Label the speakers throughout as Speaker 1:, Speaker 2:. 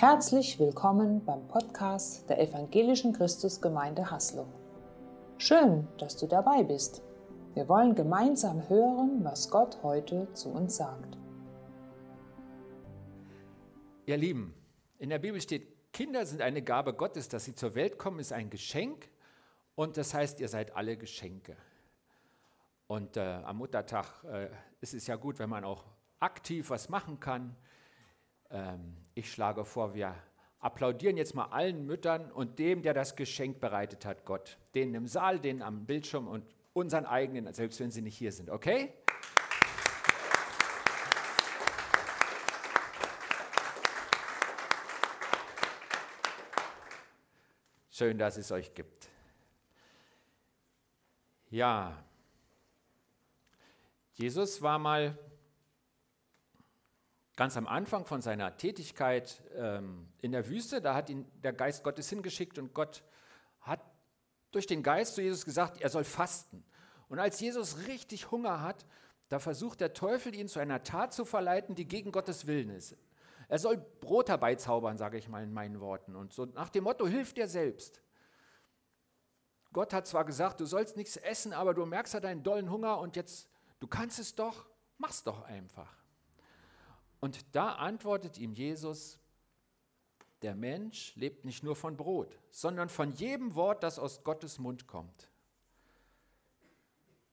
Speaker 1: Herzlich willkommen beim Podcast der Evangelischen Christusgemeinde Haslo. Schön, dass du dabei bist. Wir wollen gemeinsam hören, was Gott heute zu uns sagt.
Speaker 2: Ihr Lieben, in der Bibel steht, Kinder sind eine Gabe Gottes, dass sie zur Welt kommen, ist ein Geschenk und das heißt, ihr seid alle Geschenke. Und äh, am Muttertag äh, ist es ja gut, wenn man auch aktiv was machen kann. Ähm, ich schlage vor, wir applaudieren jetzt mal allen Müttern und dem, der das Geschenk bereitet hat, Gott. Denen im Saal, denen am Bildschirm und unseren eigenen, selbst wenn sie nicht hier sind. Okay? Schön, dass es euch gibt. Ja, Jesus war mal ganz am Anfang von seiner Tätigkeit ähm, in der Wüste, da hat ihn der Geist Gottes hingeschickt und Gott hat durch den Geist zu Jesus gesagt, er soll fasten. Und als Jesus richtig Hunger hat, da versucht der Teufel ihn zu einer Tat zu verleiten, die gegen Gottes Willen ist. Er soll Brot herbeizaubern, sage ich mal in meinen Worten. Und so nach dem Motto, hilf dir selbst. Gott hat zwar gesagt, du sollst nichts essen, aber du merkst ja deinen dollen Hunger und jetzt, du kannst es doch, mach's doch einfach. Und da antwortet ihm Jesus, der Mensch lebt nicht nur von Brot, sondern von jedem Wort, das aus Gottes Mund kommt.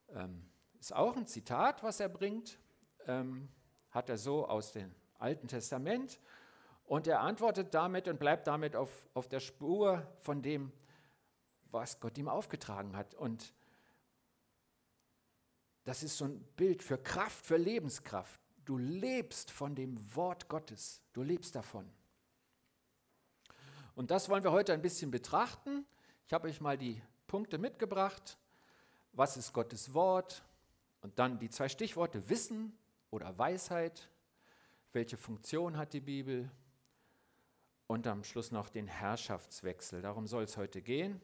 Speaker 2: Ähm, ist auch ein Zitat, was er bringt, ähm, hat er so aus dem Alten Testament. Und er antwortet damit und bleibt damit auf, auf der Spur von dem, was Gott ihm aufgetragen hat. Und das ist so ein Bild für Kraft, für Lebenskraft. Du lebst von dem Wort Gottes. Du lebst davon. Und das wollen wir heute ein bisschen betrachten. Ich habe euch mal die Punkte mitgebracht. Was ist Gottes Wort? Und dann die zwei Stichworte Wissen oder Weisheit. Welche Funktion hat die Bibel? Und am Schluss noch den Herrschaftswechsel. Darum soll es heute gehen.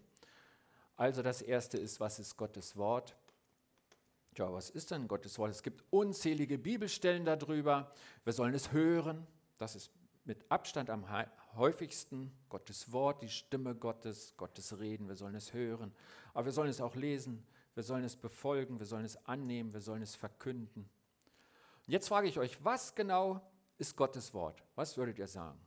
Speaker 2: Also das erste ist, was ist Gottes Wort? Ja, was ist denn Gottes Wort? Es gibt unzählige Bibelstellen darüber. Wir sollen es hören. Das ist mit Abstand am häufigsten. Gottes Wort, die Stimme Gottes, Gottes Reden. Wir sollen es hören. Aber wir sollen es auch lesen. Wir sollen es befolgen. Wir sollen es annehmen. Wir sollen es verkünden. Und jetzt frage ich euch, was genau ist Gottes Wort? Was würdet ihr sagen?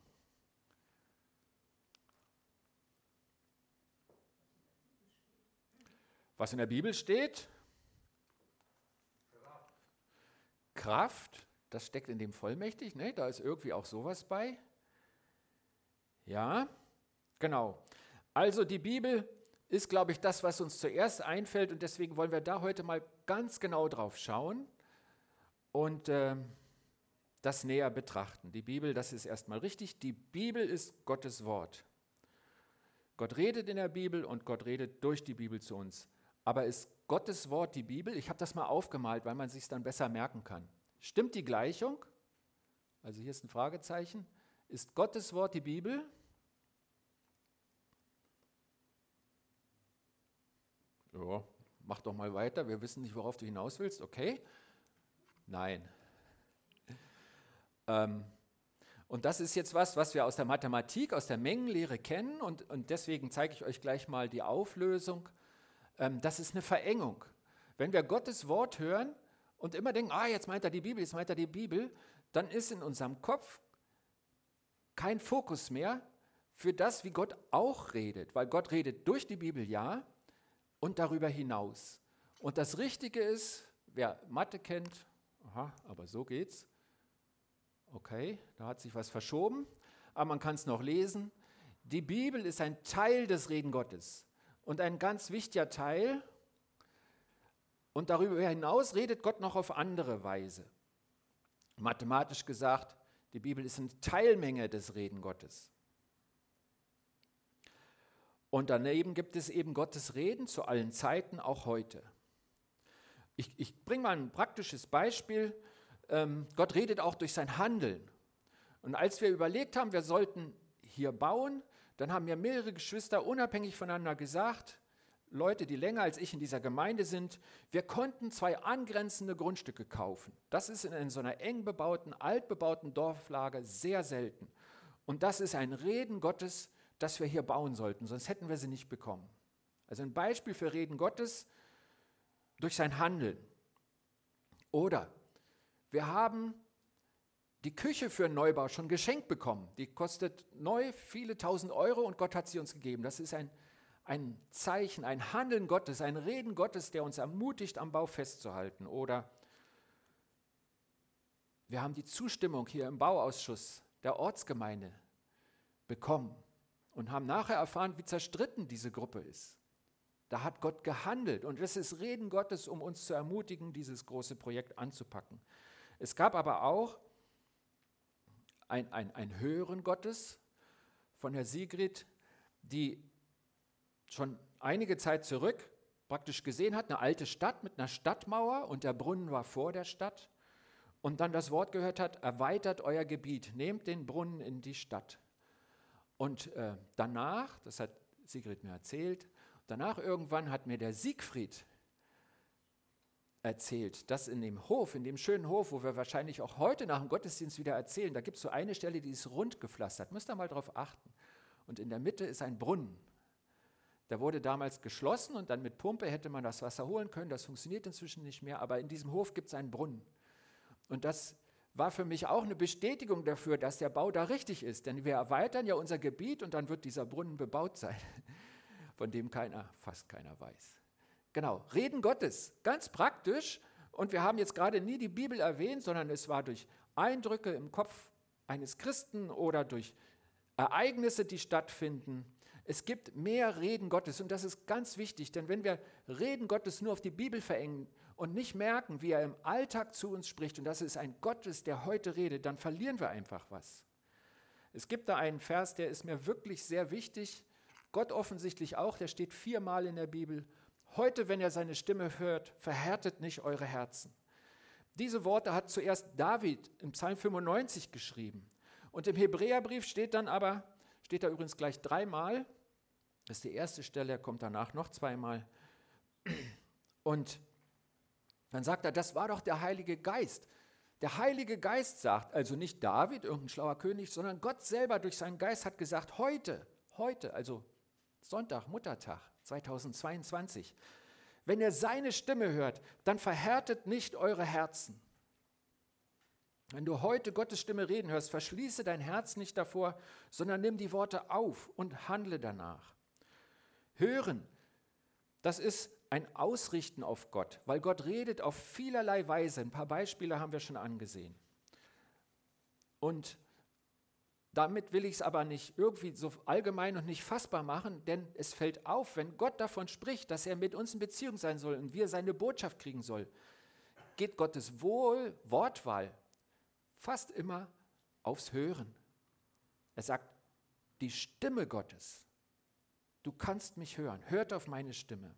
Speaker 2: Was in der Bibel steht? Kraft, das steckt in dem vollmächtig, ne? da ist irgendwie auch sowas bei. Ja, genau. Also die Bibel ist, glaube ich, das, was uns zuerst einfällt und deswegen wollen wir da heute mal ganz genau drauf schauen und äh, das näher betrachten. Die Bibel, das ist erstmal richtig, die Bibel ist Gottes Wort. Gott redet in der Bibel und Gott redet durch die Bibel zu uns. Aber ist Gottes Wort die Bibel? Ich habe das mal aufgemalt, weil man sich dann besser merken kann. Stimmt die Gleichung? Also hier ist ein Fragezeichen. Ist Gottes Wort die Bibel? Ja, mach doch mal weiter. Wir wissen nicht, worauf du hinaus willst. Okay? Nein. Ähm, und das ist jetzt was, was wir aus der Mathematik, aus der Mengenlehre kennen. Und, und deswegen zeige ich euch gleich mal die Auflösung. Ähm, das ist eine Verengung. Wenn wir Gottes Wort hören, und immer denken, ah, jetzt meint er die Bibel, jetzt meint er die Bibel, dann ist in unserem Kopf kein Fokus mehr für das, wie Gott auch redet, weil Gott redet durch die Bibel ja und darüber hinaus. Und das Richtige ist, wer Mathe kennt, aha, aber so geht's. Okay, da hat sich was verschoben, aber man kann es noch lesen. Die Bibel ist ein Teil des Reden Gottes und ein ganz wichtiger Teil, und darüber hinaus redet Gott noch auf andere Weise. Mathematisch gesagt, die Bibel ist eine Teilmenge des Reden Gottes. Und daneben gibt es eben Gottes Reden zu allen Zeiten, auch heute. Ich, ich bringe mal ein praktisches Beispiel. Ähm, Gott redet auch durch sein Handeln. Und als wir überlegt haben, wir sollten hier bauen, dann haben mir mehrere Geschwister unabhängig voneinander gesagt, Leute, die länger als ich in dieser Gemeinde sind, wir konnten zwei angrenzende Grundstücke kaufen. Das ist in so einer eng bebauten, altbebauten Dorflage sehr selten. Und das ist ein Reden Gottes, das wir hier bauen sollten, sonst hätten wir sie nicht bekommen. Also ein Beispiel für Reden Gottes durch sein Handeln. Oder wir haben die Küche für einen Neubau schon geschenkt bekommen. Die kostet neu viele tausend Euro und Gott hat sie uns gegeben. Das ist ein, ein Zeichen, ein Handeln Gottes, ein Reden Gottes, der uns ermutigt, am Bau festzuhalten. Oder wir haben die Zustimmung hier im Bauausschuss der Ortsgemeinde bekommen und haben nachher erfahren, wie zerstritten diese Gruppe ist. Da hat Gott gehandelt und es ist Reden Gottes, um uns zu ermutigen, dieses große Projekt anzupacken. Es gab aber auch ein, ein, ein Hören Gottes von der Sigrid, die schon einige Zeit zurück praktisch gesehen hat, eine alte Stadt mit einer Stadtmauer und der Brunnen war vor der Stadt und dann das Wort gehört hat, erweitert euer Gebiet, nehmt den Brunnen in die Stadt. Und äh, danach, das hat Sigrid mir erzählt, danach irgendwann hat mir der Siegfried erzählt, dass in dem Hof, in dem schönen Hof, wo wir wahrscheinlich auch heute nach dem Gottesdienst wieder erzählen, da gibt es so eine Stelle, die ist rund gepflastert. Müsst ihr mal darauf achten. Und in der Mitte ist ein Brunnen. Der wurde damals geschlossen und dann mit Pumpe hätte man das Wasser holen können. Das funktioniert inzwischen nicht mehr, aber in diesem Hof gibt es einen Brunnen. Und das war für mich auch eine Bestätigung dafür, dass der Bau da richtig ist. Denn wir erweitern ja unser Gebiet und dann wird dieser Brunnen bebaut sein, von dem keiner, fast keiner weiß. Genau, Reden Gottes, ganz praktisch. Und wir haben jetzt gerade nie die Bibel erwähnt, sondern es war durch Eindrücke im Kopf eines Christen oder durch Ereignisse, die stattfinden. Es gibt mehr Reden Gottes und das ist ganz wichtig, denn wenn wir Reden Gottes nur auf die Bibel verengen und nicht merken, wie er im Alltag zu uns spricht und das ist ein Gottes, der heute redet, dann verlieren wir einfach was. Es gibt da einen Vers, der ist mir wirklich sehr wichtig, Gott offensichtlich auch, der steht viermal in der Bibel Heute, wenn ihr seine Stimme hört, verhärtet nicht eure Herzen. Diese Worte hat zuerst David im Psalm 95 geschrieben. Und im Hebräerbrief steht dann aber, steht da übrigens gleich dreimal, das ist die erste Stelle, kommt danach noch zweimal. Und dann sagt er, das war doch der Heilige Geist. Der Heilige Geist sagt, also nicht David, irgendein schlauer König, sondern Gott selber durch seinen Geist hat gesagt, heute, heute, also Sonntag, Muttertag, 2022. Wenn ihr seine Stimme hört, dann verhärtet nicht eure Herzen. Wenn du heute Gottes Stimme reden hörst, verschließe dein Herz nicht davor, sondern nimm die Worte auf und handle danach. Hören, das ist ein Ausrichten auf Gott, weil Gott redet auf vielerlei Weise. Ein paar Beispiele haben wir schon angesehen. Und damit will ich es aber nicht irgendwie so allgemein und nicht fassbar machen, denn es fällt auf, wenn Gott davon spricht, dass er mit uns in Beziehung sein soll und wir seine Botschaft kriegen soll, geht Gottes Wohl, Wortwahl fast immer aufs Hören. Er sagt, die Stimme Gottes, du kannst mich hören, hört auf meine Stimme.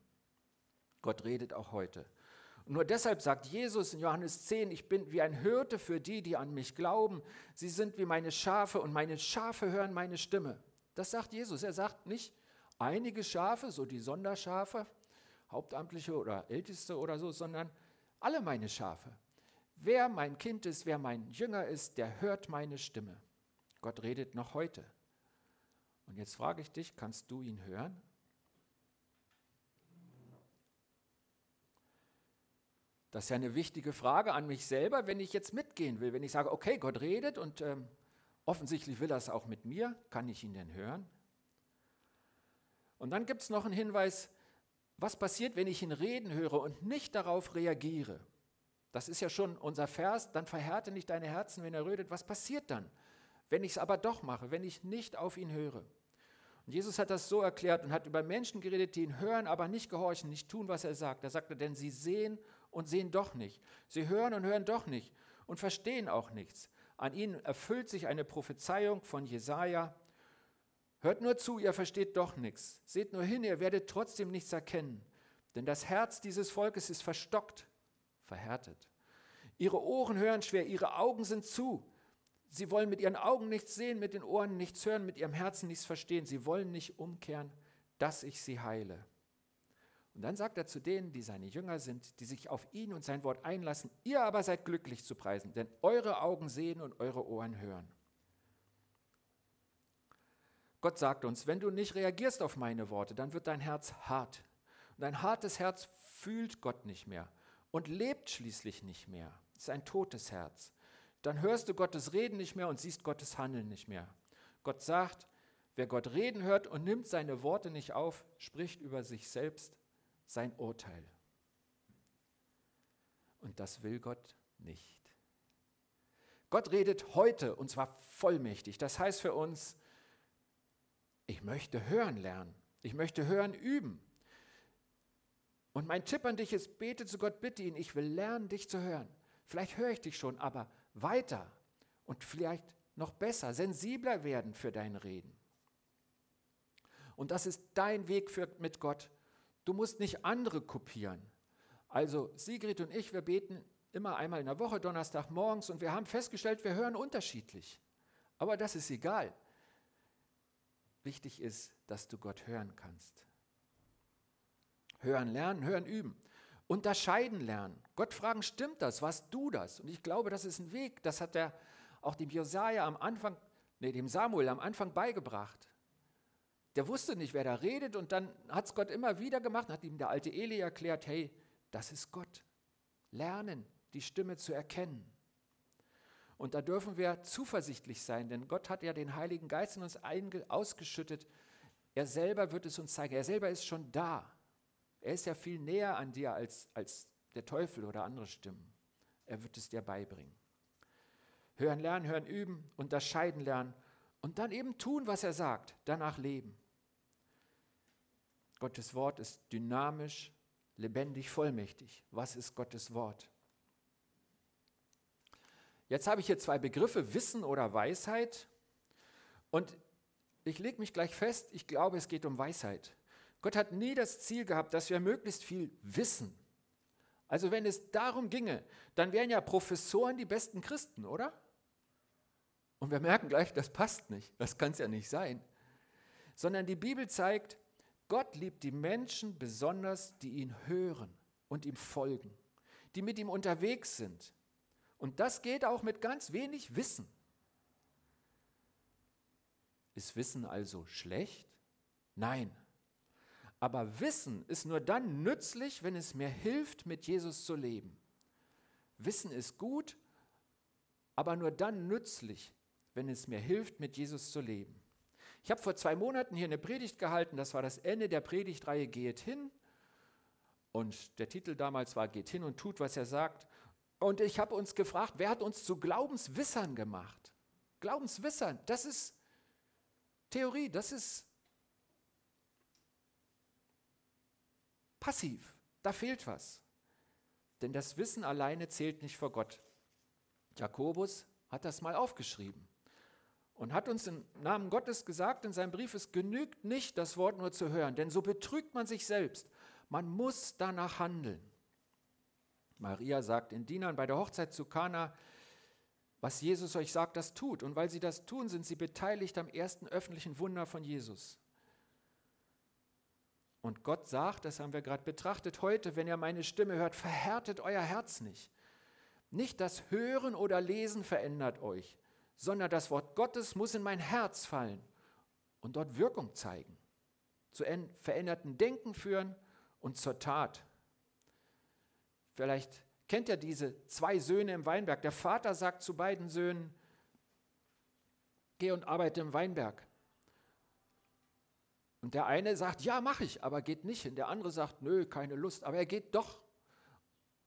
Speaker 2: Gott redet auch heute. Nur deshalb sagt Jesus in Johannes 10, ich bin wie ein Hirte für die, die an mich glauben. Sie sind wie meine Schafe und meine Schafe hören meine Stimme. Das sagt Jesus. Er sagt nicht einige Schafe, so die Sonderschafe, Hauptamtliche oder Älteste oder so, sondern alle meine Schafe. Wer mein Kind ist, wer mein Jünger ist, der hört meine Stimme. Gott redet noch heute. Und jetzt frage ich dich, kannst du ihn hören? Das ist ja eine wichtige Frage an mich selber, wenn ich jetzt mitgehen will. Wenn ich sage, okay, Gott redet und ähm, offensichtlich will er es auch mit mir, kann ich ihn denn hören? Und dann gibt es noch einen Hinweis, was passiert, wenn ich ihn reden höre und nicht darauf reagiere? Das ist ja schon unser Vers, dann verhärte nicht deine Herzen, wenn er redet. Was passiert dann, wenn ich es aber doch mache, wenn ich nicht auf ihn höre? Und Jesus hat das so erklärt und hat über Menschen geredet, die ihn hören, aber nicht gehorchen, nicht tun, was er sagt. Er sagte, denn sie sehen und sehen doch nicht. Sie hören und hören doch nicht und verstehen auch nichts. An ihnen erfüllt sich eine Prophezeiung von Jesaja. Hört nur zu, ihr versteht doch nichts. Seht nur hin, ihr werdet trotzdem nichts erkennen. Denn das Herz dieses Volkes ist verstockt, verhärtet. Ihre Ohren hören schwer, ihre Augen sind zu. Sie wollen mit ihren Augen nichts sehen, mit den Ohren nichts hören, mit ihrem Herzen nichts verstehen. Sie wollen nicht umkehren, dass ich sie heile. Und dann sagt er zu denen, die seine Jünger sind, die sich auf ihn und sein Wort einlassen, ihr aber seid glücklich zu preisen, denn eure Augen sehen und eure Ohren hören. Gott sagt uns, wenn du nicht reagierst auf meine Worte, dann wird dein Herz hart. Und ein hartes Herz fühlt Gott nicht mehr und lebt schließlich nicht mehr. Es ist ein totes Herz. Dann hörst du Gottes Reden nicht mehr und siehst Gottes Handeln nicht mehr. Gott sagt, wer Gott reden hört und nimmt seine Worte nicht auf, spricht über sich selbst sein Urteil. Und das will Gott nicht. Gott redet heute und zwar vollmächtig. Das heißt für uns, ich möchte hören lernen. Ich möchte hören üben. Und mein Tipp an dich ist, bete zu Gott, bitte ihn, ich will lernen, dich zu hören. Vielleicht höre ich dich schon, aber weiter und vielleicht noch besser, sensibler werden für dein Reden. Und das ist dein Weg für, mit Gott. Du musst nicht andere kopieren. Also Sigrid und ich, wir beten immer einmal in der Woche, Donnerstag morgens, und wir haben festgestellt, wir hören unterschiedlich. Aber das ist egal. Wichtig ist, dass du Gott hören kannst. Hören lernen, hören üben. Unterscheiden lernen. Gott fragen, stimmt das? Warst du das? Und ich glaube, das ist ein Weg. Das hat er auch dem Josaja am Anfang, nee, dem Samuel am Anfang beigebracht. Der wusste nicht, wer da redet und dann hat es Gott immer wieder gemacht, hat ihm der alte Eli erklärt, hey, das ist Gott. Lernen, die Stimme zu erkennen. Und da dürfen wir zuversichtlich sein, denn Gott hat ja den Heiligen Geist in uns ausgeschüttet. Er selber wird es uns zeigen. Er selber ist schon da. Er ist ja viel näher an dir als, als der Teufel oder andere Stimmen. Er wird es dir beibringen. Hören lernen, hören üben, unterscheiden lernen und dann eben tun, was er sagt, danach leben. Gottes Wort ist dynamisch, lebendig, vollmächtig. Was ist Gottes Wort? Jetzt habe ich hier zwei Begriffe, Wissen oder Weisheit. Und ich lege mich gleich fest, ich glaube, es geht um Weisheit. Gott hat nie das Ziel gehabt, dass wir möglichst viel wissen. Also wenn es darum ginge, dann wären ja Professoren die besten Christen, oder? Und wir merken gleich, das passt nicht, das kann es ja nicht sein. Sondern die Bibel zeigt, Gott liebt die Menschen besonders, die ihn hören und ihm folgen, die mit ihm unterwegs sind, und das geht auch mit ganz wenig Wissen. Ist Wissen also schlecht? Nein. Aber Wissen ist nur dann nützlich, wenn es mir hilft, mit Jesus zu leben. Wissen ist gut, aber nur dann nützlich, wenn es mir hilft, mit Jesus zu leben. Ich habe vor zwei Monaten hier eine Predigt gehalten, das war das Ende der Predigtreihe Geht hin. Und der Titel damals war Geht hin und tut, was er sagt. Und ich habe uns gefragt, wer hat uns zu Glaubenswissern gemacht? Glaubenswissern, das ist Theorie, das ist passiv, da fehlt was. Denn das Wissen alleine zählt nicht vor Gott. Jakobus hat das mal aufgeschrieben und hat uns im Namen Gottes gesagt in seinem Brief, es genügt nicht, das Wort nur zu hören, denn so betrügt man sich selbst. Man muss danach handeln. Maria sagt den Dienern bei der Hochzeit zu Kana, was Jesus euch sagt, das tut. Und weil sie das tun, sind sie beteiligt am ersten öffentlichen Wunder von Jesus. Und Gott sagt, das haben wir gerade betrachtet, heute, wenn ihr meine Stimme hört, verhärtet euer Herz nicht. Nicht das Hören oder Lesen verändert euch, sondern das Wort Gottes muss in mein Herz fallen und dort Wirkung zeigen, zu veränderten Denken führen und zur Tat. Vielleicht kennt ihr diese zwei Söhne im Weinberg. Der Vater sagt zu beiden Söhnen, geh und arbeite im Weinberg. Und der eine sagt, ja, mache ich, aber geht nicht hin. Der andere sagt, nö, keine Lust, aber er geht doch.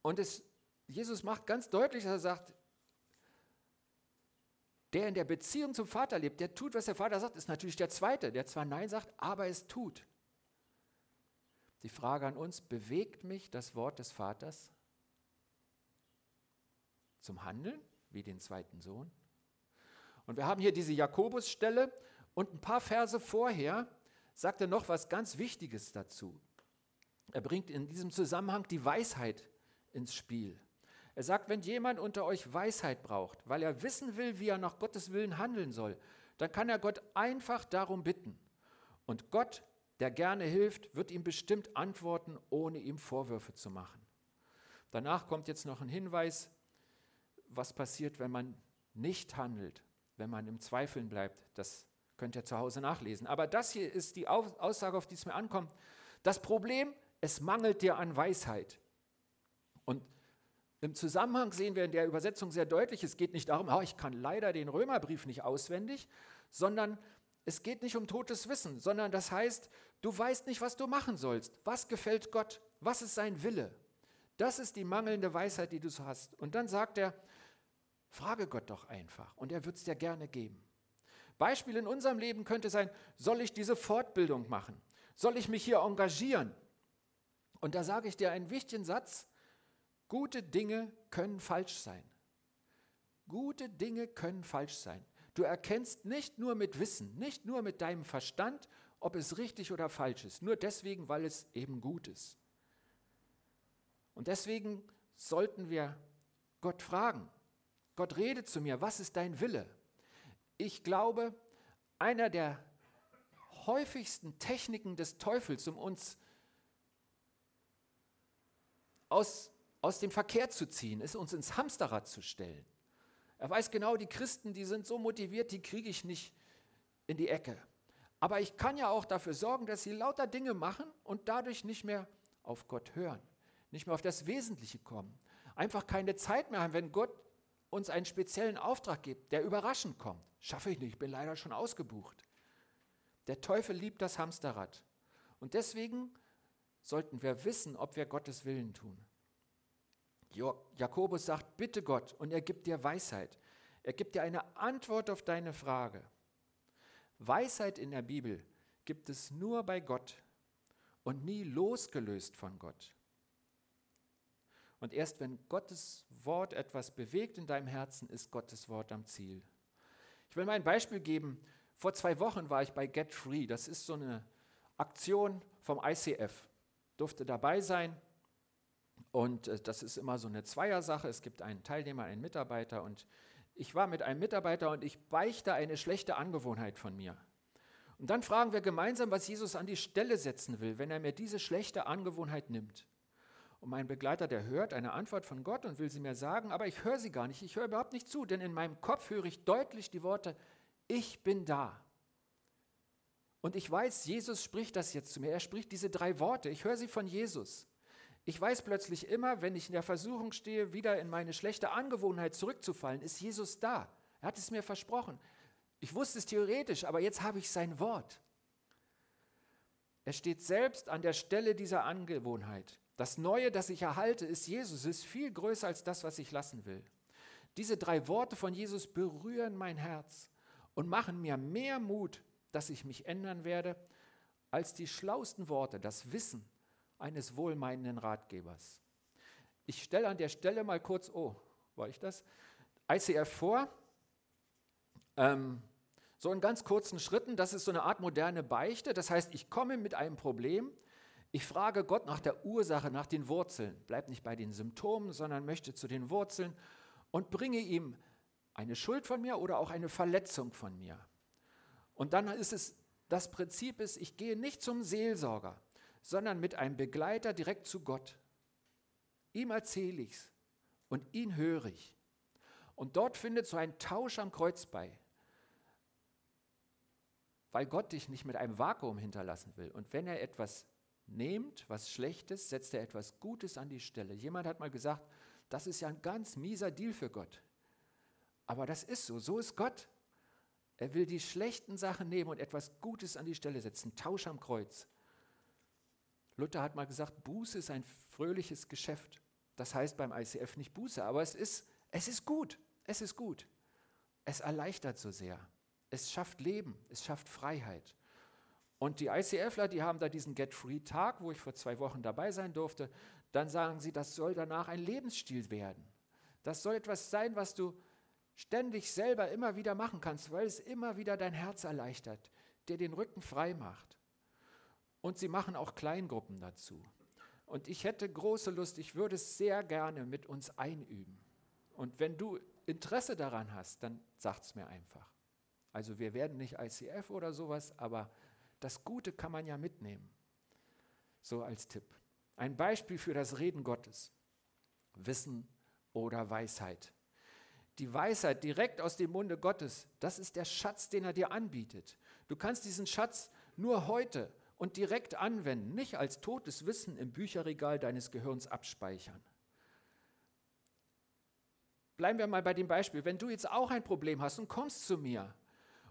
Speaker 2: Und es, Jesus macht ganz deutlich, dass er sagt, der in der Beziehung zum Vater lebt, der tut, was der Vater sagt, ist natürlich der Zweite, der zwar Nein sagt, aber es tut. Die Frage an uns, bewegt mich das Wort des Vaters? zum Handeln, wie den zweiten Sohn. Und wir haben hier diese Jakobusstelle und ein paar Verse vorher sagt er noch was ganz Wichtiges dazu. Er bringt in diesem Zusammenhang die Weisheit ins Spiel. Er sagt, wenn jemand unter euch Weisheit braucht, weil er wissen will, wie er nach Gottes Willen handeln soll, dann kann er Gott einfach darum bitten. Und Gott, der gerne hilft, wird ihm bestimmt antworten, ohne ihm Vorwürfe zu machen. Danach kommt jetzt noch ein Hinweis, was passiert, wenn man nicht handelt, wenn man im Zweifeln bleibt. Das Könnt ihr zu Hause nachlesen. Aber das hier ist die Aussage, auf die es mir ankommt. Das Problem, es mangelt dir an Weisheit. Und im Zusammenhang sehen wir in der Übersetzung sehr deutlich, es geht nicht darum, oh, ich kann leider den Römerbrief nicht auswendig, sondern es geht nicht um totes Wissen, sondern das heißt, du weißt nicht, was du machen sollst. Was gefällt Gott? Was ist sein Wille? Das ist die mangelnde Weisheit, die du hast. Und dann sagt er, frage Gott doch einfach und er wird es dir gerne geben. Beispiel in unserem Leben könnte sein, soll ich diese Fortbildung machen? Soll ich mich hier engagieren? Und da sage ich dir einen wichtigen Satz, gute Dinge können falsch sein. Gute Dinge können falsch sein. Du erkennst nicht nur mit Wissen, nicht nur mit deinem Verstand, ob es richtig oder falsch ist, nur deswegen, weil es eben gut ist. Und deswegen sollten wir Gott fragen. Gott redet zu mir, was ist dein Wille? Ich glaube, einer der häufigsten Techniken des Teufels, um uns aus, aus dem Verkehr zu ziehen, ist uns ins Hamsterrad zu stellen. Er weiß genau, die Christen, die sind so motiviert, die kriege ich nicht in die Ecke. Aber ich kann ja auch dafür sorgen, dass sie lauter Dinge machen und dadurch nicht mehr auf Gott hören, nicht mehr auf das Wesentliche kommen. Einfach keine Zeit mehr haben, wenn Gott uns einen speziellen Auftrag gibt, der überraschend kommt. Schaffe ich nicht, ich bin leider schon ausgebucht. Der Teufel liebt das Hamsterrad. Und deswegen sollten wir wissen, ob wir Gottes Willen tun. Jakobus sagt, bitte Gott und er gibt dir Weisheit. Er gibt dir eine Antwort auf deine Frage. Weisheit in der Bibel gibt es nur bei Gott und nie losgelöst von Gott. Und erst wenn Gottes Wort etwas bewegt in deinem Herzen, ist Gottes Wort am Ziel. Ich will mal ein Beispiel geben. Vor zwei Wochen war ich bei Get Free. Das ist so eine Aktion vom ICF. Durfte dabei sein. Und äh, das ist immer so eine Zweiersache. Es gibt einen Teilnehmer, einen Mitarbeiter. Und ich war mit einem Mitarbeiter und ich beichte eine schlechte Angewohnheit von mir. Und dann fragen wir gemeinsam, was Jesus an die Stelle setzen will, wenn er mir diese schlechte Angewohnheit nimmt. Und mein Begleiter, der hört eine Antwort von Gott und will sie mir sagen, aber ich höre sie gar nicht, ich höre überhaupt nicht zu, denn in meinem Kopf höre ich deutlich die Worte, ich bin da. Und ich weiß, Jesus spricht das jetzt zu mir, er spricht diese drei Worte, ich höre sie von Jesus. Ich weiß plötzlich immer, wenn ich in der Versuchung stehe, wieder in meine schlechte Angewohnheit zurückzufallen, ist Jesus da. Er hat es mir versprochen. Ich wusste es theoretisch, aber jetzt habe ich sein Wort. Er steht selbst an der Stelle dieser Angewohnheit. Das Neue, das ich erhalte, ist Jesus, ist viel größer als das, was ich lassen will. Diese drei Worte von Jesus berühren mein Herz und machen mir mehr Mut, dass ich mich ändern werde, als die schlausten Worte, das Wissen, eines wohlmeinenden Ratgebers. Ich stelle an der Stelle mal kurz, oh, war ich das? ICF vor, ähm, so in ganz kurzen Schritten, das ist so eine Art moderne Beichte. Das heißt, ich komme mit einem Problem, ich frage Gott nach der Ursache, nach den Wurzeln, bleib nicht bei den Symptomen, sondern möchte zu den Wurzeln und bringe ihm eine Schuld von mir oder auch eine Verletzung von mir. Und dann ist es, das Prinzip ist, ich gehe nicht zum Seelsorger, sondern mit einem Begleiter direkt zu Gott. Ihm erzähle ich's und ihn höre ich. Und dort findet so ein Tausch am Kreuz bei, weil Gott dich nicht mit einem Vakuum hinterlassen will. Und wenn er etwas nimmt, was Schlechtes, setzt er etwas Gutes an die Stelle. Jemand hat mal gesagt, das ist ja ein ganz mieser Deal für Gott. Aber das ist so, so ist Gott. Er will die schlechten Sachen nehmen und etwas Gutes an die Stelle setzen. Tausch am Kreuz. Luther hat mal gesagt, Buße ist ein fröhliches Geschäft. Das heißt beim ICF nicht Buße, aber es ist, es ist gut. Es ist gut. Es erleichtert so sehr. Es schafft Leben, es schafft Freiheit. Und die ICFler, die haben da diesen Get-Free-Tag, wo ich vor zwei Wochen dabei sein durfte. Dann sagen sie, das soll danach ein Lebensstil werden. Das soll etwas sein, was du ständig selber immer wieder machen kannst, weil es immer wieder dein Herz erleichtert, dir den Rücken frei macht. Und sie machen auch Kleingruppen dazu. Und ich hätte große Lust, ich würde es sehr gerne mit uns einüben. Und wenn du Interesse daran hast, dann sagt es mir einfach. Also wir werden nicht ICF oder sowas, aber das Gute kann man ja mitnehmen. So als Tipp. Ein Beispiel für das Reden Gottes. Wissen oder Weisheit. Die Weisheit direkt aus dem Munde Gottes, das ist der Schatz, den er dir anbietet. Du kannst diesen Schatz nur heute und direkt anwenden, nicht als totes Wissen im Bücherregal deines Gehirns abspeichern. Bleiben wir mal bei dem Beispiel. Wenn du jetzt auch ein Problem hast und kommst zu mir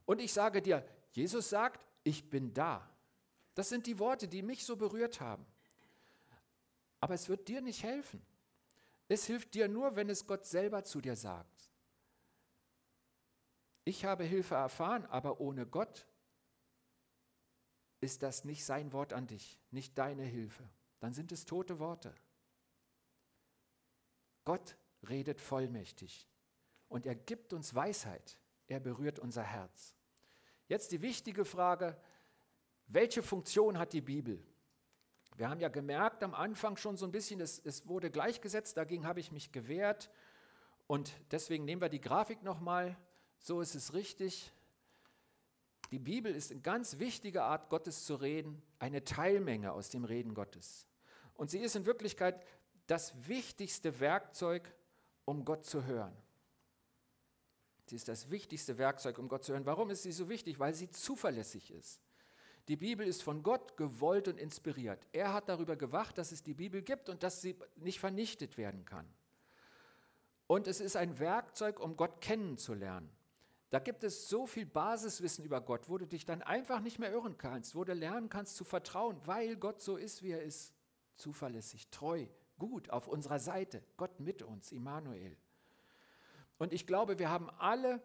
Speaker 2: und ich sage dir, Jesus sagt, ich bin da. Das sind die Worte, die mich so berührt haben. Aber es wird dir nicht helfen. Es hilft dir nur, wenn es Gott selber zu dir sagt. Ich habe Hilfe erfahren, aber ohne Gott ist das nicht sein Wort an dich, nicht deine Hilfe. Dann sind es tote Worte. Gott redet vollmächtig und er gibt uns Weisheit. Er berührt unser Herz. Jetzt die wichtige Frage, welche Funktion hat die Bibel? Wir haben ja gemerkt am Anfang schon so ein bisschen, es, es wurde gleichgesetzt, dagegen habe ich mich gewehrt. Und deswegen nehmen wir die Grafik nochmal. So ist es richtig. Die Bibel ist eine ganz wichtige Art, Gottes zu reden, eine Teilmenge aus dem Reden Gottes. Und sie ist in Wirklichkeit das wichtigste Werkzeug, um Gott zu hören. Sie ist das wichtigste Werkzeug, um Gott zu hören. Warum ist sie so wichtig? Weil sie zuverlässig ist. Die Bibel ist von Gott gewollt und inspiriert. Er hat darüber gewacht, dass es die Bibel gibt und dass sie nicht vernichtet werden kann. Und es ist ein Werkzeug, um Gott kennenzulernen. Da gibt es so viel Basiswissen über Gott, wo du dich dann einfach nicht mehr irren kannst, wo du lernen kannst zu vertrauen, weil Gott so ist, wie er ist. Zuverlässig, treu, gut, auf unserer Seite, Gott mit uns, Immanuel. Und ich glaube, wir haben alle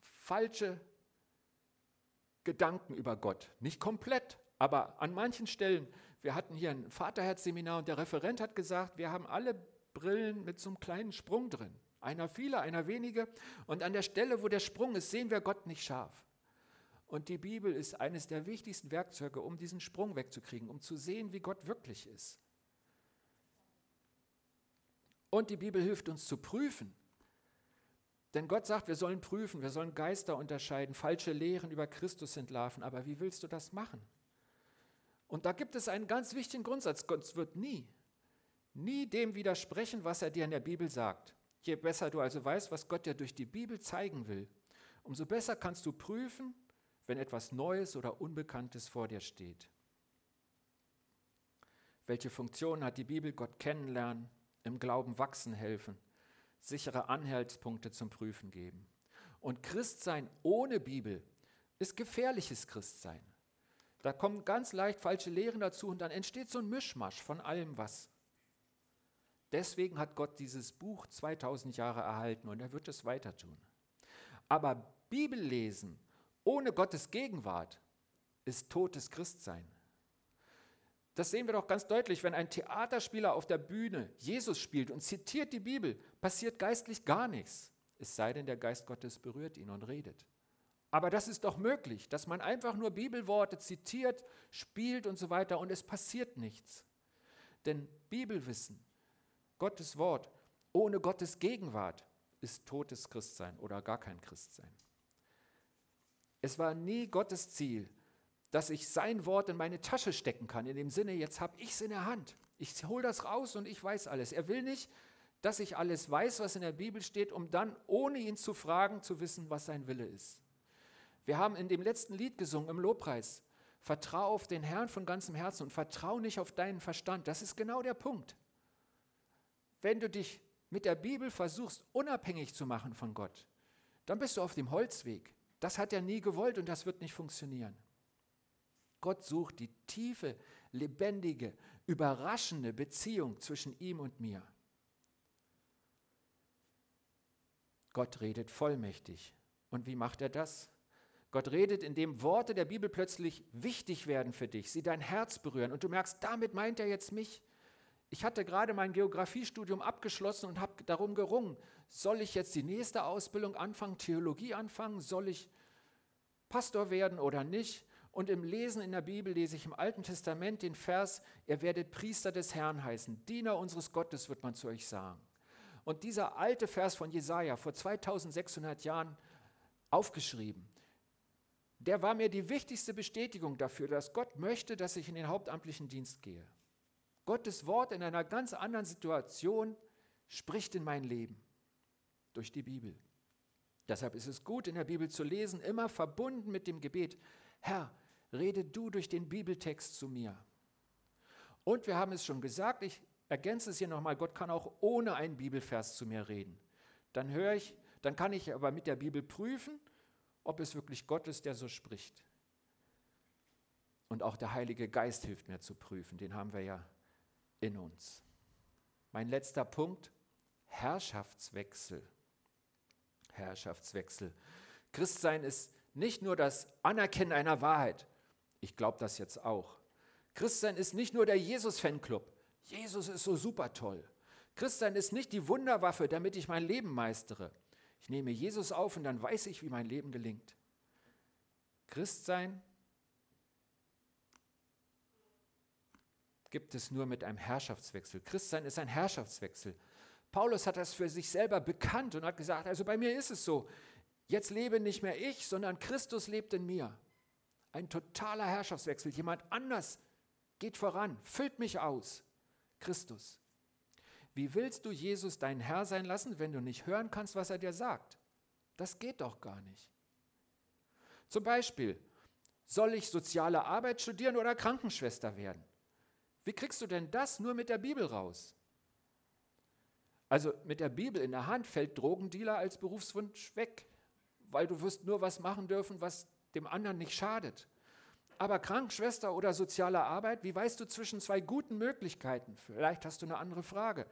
Speaker 2: falsche Gedanken über Gott. Nicht komplett, aber an manchen Stellen. Wir hatten hier ein Vaterherzseminar und der Referent hat gesagt, wir haben alle Brillen mit so einem kleinen Sprung drin. Einer viele, einer wenige. Und an der Stelle, wo der Sprung ist, sehen wir Gott nicht scharf. Und die Bibel ist eines der wichtigsten Werkzeuge, um diesen Sprung wegzukriegen, um zu sehen, wie Gott wirklich ist. Und die Bibel hilft uns zu prüfen, denn Gott sagt, wir sollen prüfen, wir sollen Geister unterscheiden, falsche Lehren über Christus entlarven. Aber wie willst du das machen? Und da gibt es einen ganz wichtigen Grundsatz. Gott wird nie, nie dem widersprechen, was er dir in der Bibel sagt. Je besser du also weißt, was Gott dir durch die Bibel zeigen will, umso besser kannst du prüfen, wenn etwas Neues oder Unbekanntes vor dir steht. Welche Funktion hat die Bibel? Gott kennenlernen, im Glauben wachsen helfen sichere Anhaltspunkte zum Prüfen geben. Und Christsein ohne Bibel ist gefährliches Christsein. Da kommen ganz leicht falsche Lehren dazu und dann entsteht so ein Mischmasch von allem was. Deswegen hat Gott dieses Buch 2000 Jahre erhalten und er wird es weiter tun. Aber Bibellesen ohne Gottes Gegenwart ist totes Christsein. Das sehen wir doch ganz deutlich, wenn ein Theaterspieler auf der Bühne Jesus spielt und zitiert die Bibel, passiert geistlich gar nichts, es sei denn, der Geist Gottes berührt ihn und redet. Aber das ist doch möglich, dass man einfach nur Bibelworte zitiert, spielt und so weiter und es passiert nichts. Denn Bibelwissen, Gottes Wort, ohne Gottes Gegenwart ist totes Christsein oder gar kein Christsein. Es war nie Gottes Ziel, dass ich sein Wort in meine Tasche stecken kann, in dem Sinne, jetzt habe ich es in der Hand. Ich hole das raus und ich weiß alles. Er will nicht, dass ich alles weiß, was in der Bibel steht, um dann, ohne ihn zu fragen, zu wissen, was sein Wille ist. Wir haben in dem letzten Lied gesungen, im Lobpreis, vertrau auf den Herrn von ganzem Herzen und vertrau nicht auf deinen Verstand. Das ist genau der Punkt. Wenn du dich mit der Bibel versuchst, unabhängig zu machen von Gott, dann bist du auf dem Holzweg. Das hat er nie gewollt und das wird nicht funktionieren. Gott sucht die tiefe, lebendige, überraschende Beziehung zwischen ihm und mir. Gott redet vollmächtig. Und wie macht er das? Gott redet, indem Worte der Bibel plötzlich wichtig werden für dich, sie dein Herz berühren und du merkst, damit meint er jetzt mich. Ich hatte gerade mein Geografiestudium abgeschlossen und habe darum gerungen, soll ich jetzt die nächste Ausbildung anfangen, Theologie anfangen, soll ich Pastor werden oder nicht? Und im Lesen in der Bibel lese ich im Alten Testament den Vers, ihr werdet Priester des Herrn heißen, Diener unseres Gottes wird man zu euch sagen. Und dieser alte Vers von Jesaja vor 2600 Jahren aufgeschrieben, der war mir die wichtigste Bestätigung dafür, dass Gott möchte, dass ich in den hauptamtlichen Dienst gehe. Gottes Wort in einer ganz anderen Situation spricht in mein Leben durch die Bibel. Deshalb ist es gut, in der Bibel zu lesen, immer verbunden mit dem Gebet, Herr, rede du durch den Bibeltext zu mir. Und wir haben es schon gesagt, ich ergänze es hier nochmal, Gott kann auch ohne einen Bibelvers zu mir reden. Dann höre ich, dann kann ich aber mit der Bibel prüfen, ob es wirklich Gott ist, der so spricht. Und auch der Heilige Geist hilft mir zu prüfen, den haben wir ja in uns. Mein letzter Punkt, Herrschaftswechsel. Herrschaftswechsel. Christsein ist nicht nur das Anerkennen einer Wahrheit. Ich glaube das jetzt auch. Christsein ist nicht nur der Jesus-Fanclub. Jesus ist so super toll. Christsein ist nicht die Wunderwaffe, damit ich mein Leben meistere. Ich nehme Jesus auf und dann weiß ich, wie mein Leben gelingt. Christsein gibt es nur mit einem Herrschaftswechsel. Christsein ist ein Herrschaftswechsel. Paulus hat das für sich selber bekannt und hat gesagt, also bei mir ist es so, jetzt lebe nicht mehr ich, sondern Christus lebt in mir. Ein totaler Herrschaftswechsel. Jemand anders geht voran, füllt mich aus. Christus. Wie willst du Jesus dein Herr sein lassen, wenn du nicht hören kannst, was er dir sagt? Das geht doch gar nicht. Zum Beispiel, soll ich soziale Arbeit studieren oder Krankenschwester werden? Wie kriegst du denn das nur mit der Bibel raus? Also mit der Bibel in der Hand fällt Drogendealer als Berufswunsch weg, weil du wirst nur was machen dürfen, was dem anderen nicht schadet. Aber Krankenschwester oder soziale Arbeit, wie weißt du zwischen zwei guten Möglichkeiten? Vielleicht hast du eine andere Frage.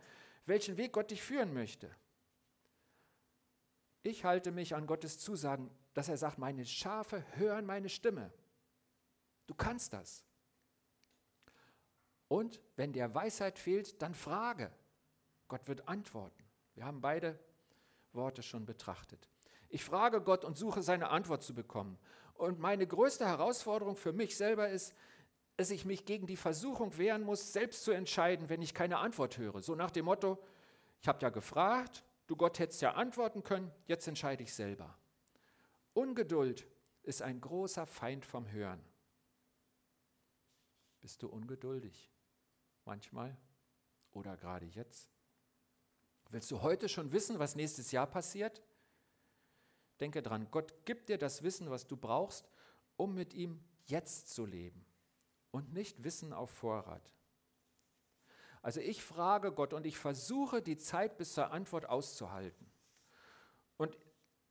Speaker 2: Welchen Weg Gott dich führen möchte? Ich halte mich an Gottes Zusagen, dass er sagt, meine Schafe hören meine Stimme. Du kannst das. Und wenn der Weisheit fehlt, dann frage. Gott wird antworten. Wir haben beide Worte schon betrachtet. Ich frage Gott und suche seine Antwort zu bekommen. Und meine größte Herausforderung für mich selber ist, dass ich mich gegen die Versuchung wehren muss, selbst zu entscheiden, wenn ich keine Antwort höre. So nach dem Motto, ich habe ja gefragt, du Gott hättest ja antworten können, jetzt entscheide ich selber. Ungeduld ist ein großer Feind vom Hören. Bist du ungeduldig? Manchmal oder gerade jetzt? Willst du heute schon wissen, was nächstes Jahr passiert? Denke dran, Gott gibt dir das Wissen, was du brauchst, um mit ihm jetzt zu leben und nicht Wissen auf Vorrat. Also ich frage Gott und ich versuche die Zeit bis zur Antwort auszuhalten. Und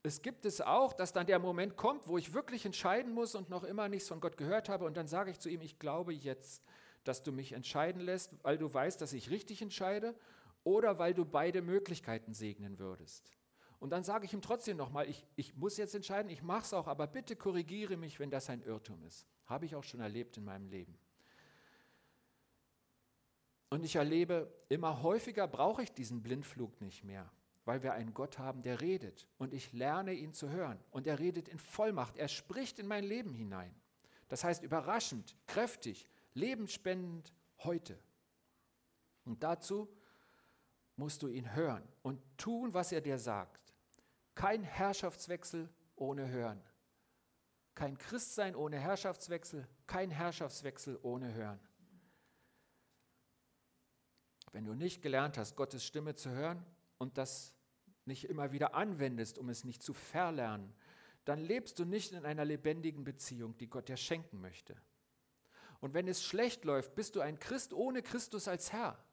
Speaker 2: es gibt es auch, dass dann der Moment kommt, wo ich wirklich entscheiden muss und noch immer nichts von Gott gehört habe und dann sage ich zu ihm, ich glaube jetzt dass du mich entscheiden lässt, weil du weißt, dass ich richtig entscheide oder weil du beide Möglichkeiten segnen würdest. Und dann sage ich ihm trotzdem nochmal, ich, ich muss jetzt entscheiden, ich mache es auch, aber bitte korrigiere mich, wenn das ein Irrtum ist. Habe ich auch schon erlebt in meinem Leben. Und ich erlebe, immer häufiger brauche ich diesen Blindflug nicht mehr, weil wir einen Gott haben, der redet. Und ich lerne ihn zu hören. Und er redet in Vollmacht. Er spricht in mein Leben hinein. Das heißt überraschend, kräftig, lebensspendend heute. Und dazu musst du ihn hören und tun, was er dir sagt. Kein Herrschaftswechsel ohne Hören. Kein Christsein ohne Herrschaftswechsel, kein Herrschaftswechsel ohne Hören. Wenn du nicht gelernt hast, Gottes Stimme zu hören und das nicht immer wieder anwendest, um es nicht zu verlernen, dann lebst du nicht in einer lebendigen Beziehung, die Gott dir schenken möchte. Und wenn es schlecht läuft, bist du ein Christ ohne Christus als Herr.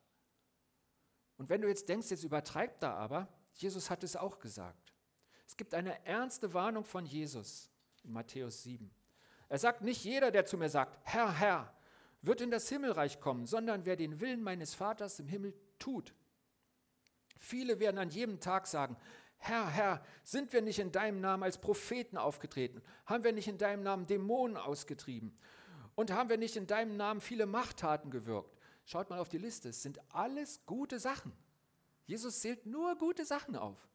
Speaker 2: Und wenn du jetzt denkst, jetzt übertreibt da aber, Jesus hat es auch gesagt. Es gibt eine ernste Warnung von Jesus in Matthäus 7. Er sagt, nicht jeder, der zu mir sagt, Herr, Herr, wird in das Himmelreich kommen, sondern wer den Willen meines Vaters im Himmel tut. Viele werden an jedem Tag sagen, Herr, Herr, sind wir nicht in deinem Namen als Propheten aufgetreten? Haben wir nicht in deinem Namen Dämonen ausgetrieben? Und haben wir nicht in deinem Namen viele Machttaten gewirkt? Schaut mal auf die Liste, es sind alles gute Sachen. Jesus zählt nur gute Sachen auf.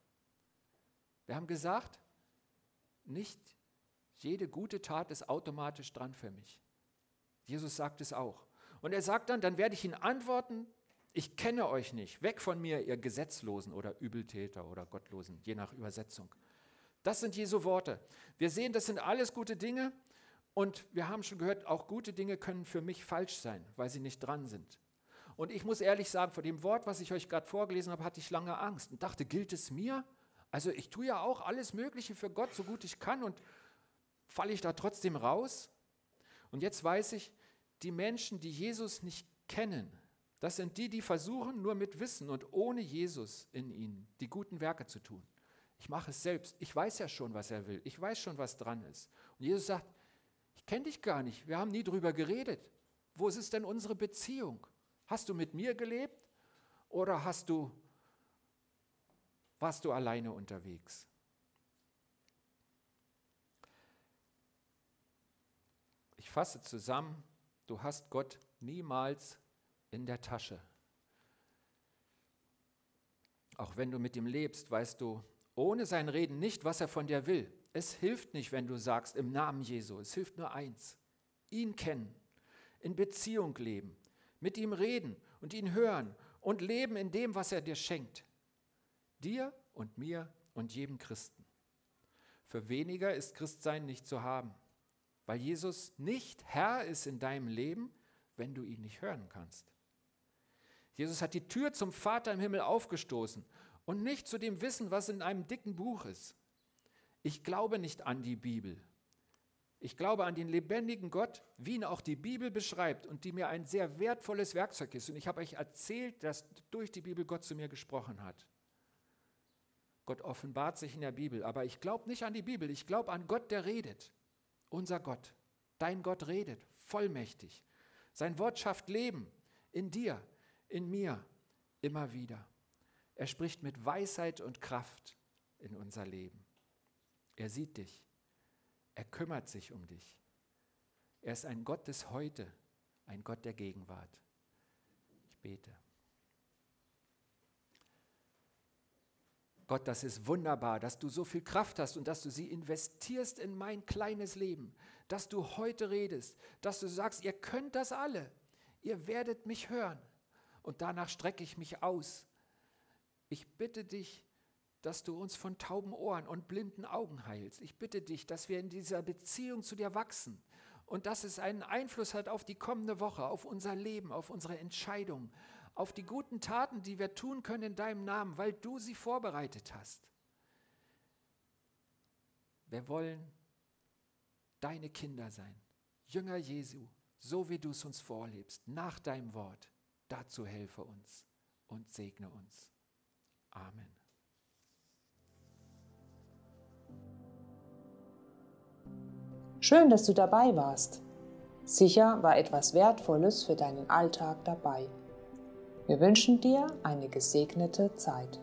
Speaker 2: Wir haben gesagt, nicht jede gute Tat ist automatisch dran für mich. Jesus sagt es auch. Und er sagt dann, dann werde ich ihn antworten, ich kenne euch nicht, weg von mir, ihr Gesetzlosen oder Übeltäter oder Gottlosen, je nach Übersetzung. Das sind Jesu Worte. Wir sehen, das sind alles gute Dinge und wir haben schon gehört, auch gute Dinge können für mich falsch sein, weil sie nicht dran sind. Und ich muss ehrlich sagen, vor dem Wort, was ich euch gerade vorgelesen habe, hatte ich lange Angst und dachte, gilt es mir? Also ich tue ja auch alles Mögliche für Gott, so gut ich kann und falle ich da trotzdem raus? Und jetzt weiß ich, die Menschen, die Jesus nicht kennen, das sind die, die versuchen, nur mit Wissen und ohne Jesus in ihnen die guten Werke zu tun. Ich mache es selbst. Ich weiß ja schon, was er will. Ich weiß schon, was dran ist. Und Jesus sagt, ich kenne dich gar nicht. Wir haben nie drüber geredet. Wo ist denn unsere Beziehung? Hast du mit mir gelebt oder hast du, warst du alleine unterwegs? Ich fasse zusammen, du hast Gott niemals in der Tasche. Auch wenn du mit ihm lebst, weißt du ohne sein Reden nicht, was er von dir will. Es hilft nicht, wenn du sagst im Namen Jesu. Es hilft nur eins. Ihn kennen, in Beziehung leben, mit ihm reden und ihn hören und leben in dem, was er dir schenkt. Dir und mir und jedem Christen. Für weniger ist Christsein nicht zu haben, weil Jesus nicht Herr ist in deinem Leben, wenn du ihn nicht hören kannst. Jesus hat die Tür zum Vater im Himmel aufgestoßen und nicht zu dem Wissen, was in einem dicken Buch ist. Ich glaube nicht an die Bibel. Ich glaube an den lebendigen Gott, wie ihn auch die Bibel beschreibt und die mir ein sehr wertvolles Werkzeug ist. Und ich habe euch erzählt, dass durch die Bibel Gott zu mir gesprochen hat. Gott offenbart sich in der Bibel, aber ich glaube nicht an die Bibel, ich glaube an Gott, der redet. Unser Gott, dein Gott redet, vollmächtig. Sein Wort schafft Leben in dir, in mir, immer wieder. Er spricht mit Weisheit und Kraft in unser Leben. Er sieht dich. Er kümmert sich um dich. Er ist ein Gott des Heute, ein Gott der Gegenwart. Ich bete. Gott, das ist wunderbar, dass du so viel Kraft hast und dass du sie investierst in mein kleines Leben, dass du heute redest, dass du sagst, ihr könnt das alle, ihr werdet mich hören und danach strecke ich mich aus ich bitte dich, dass du uns von tauben Ohren und blinden Augen heilst. Ich bitte dich, dass wir in dieser Beziehung zu dir wachsen und dass es einen Einfluss hat auf die kommende Woche, auf unser Leben, auf unsere Entscheidungen, auf die guten Taten, die wir tun können in deinem Namen, weil du sie vorbereitet hast. Wir wollen deine Kinder sein, Jünger Jesu, so wie du es uns vorlebst, nach deinem Wort. Dazu helfe uns und segne uns. Amen.
Speaker 1: Schön, dass du dabei warst. Sicher war etwas Wertvolles für deinen Alltag dabei. Wir wünschen dir eine gesegnete Zeit.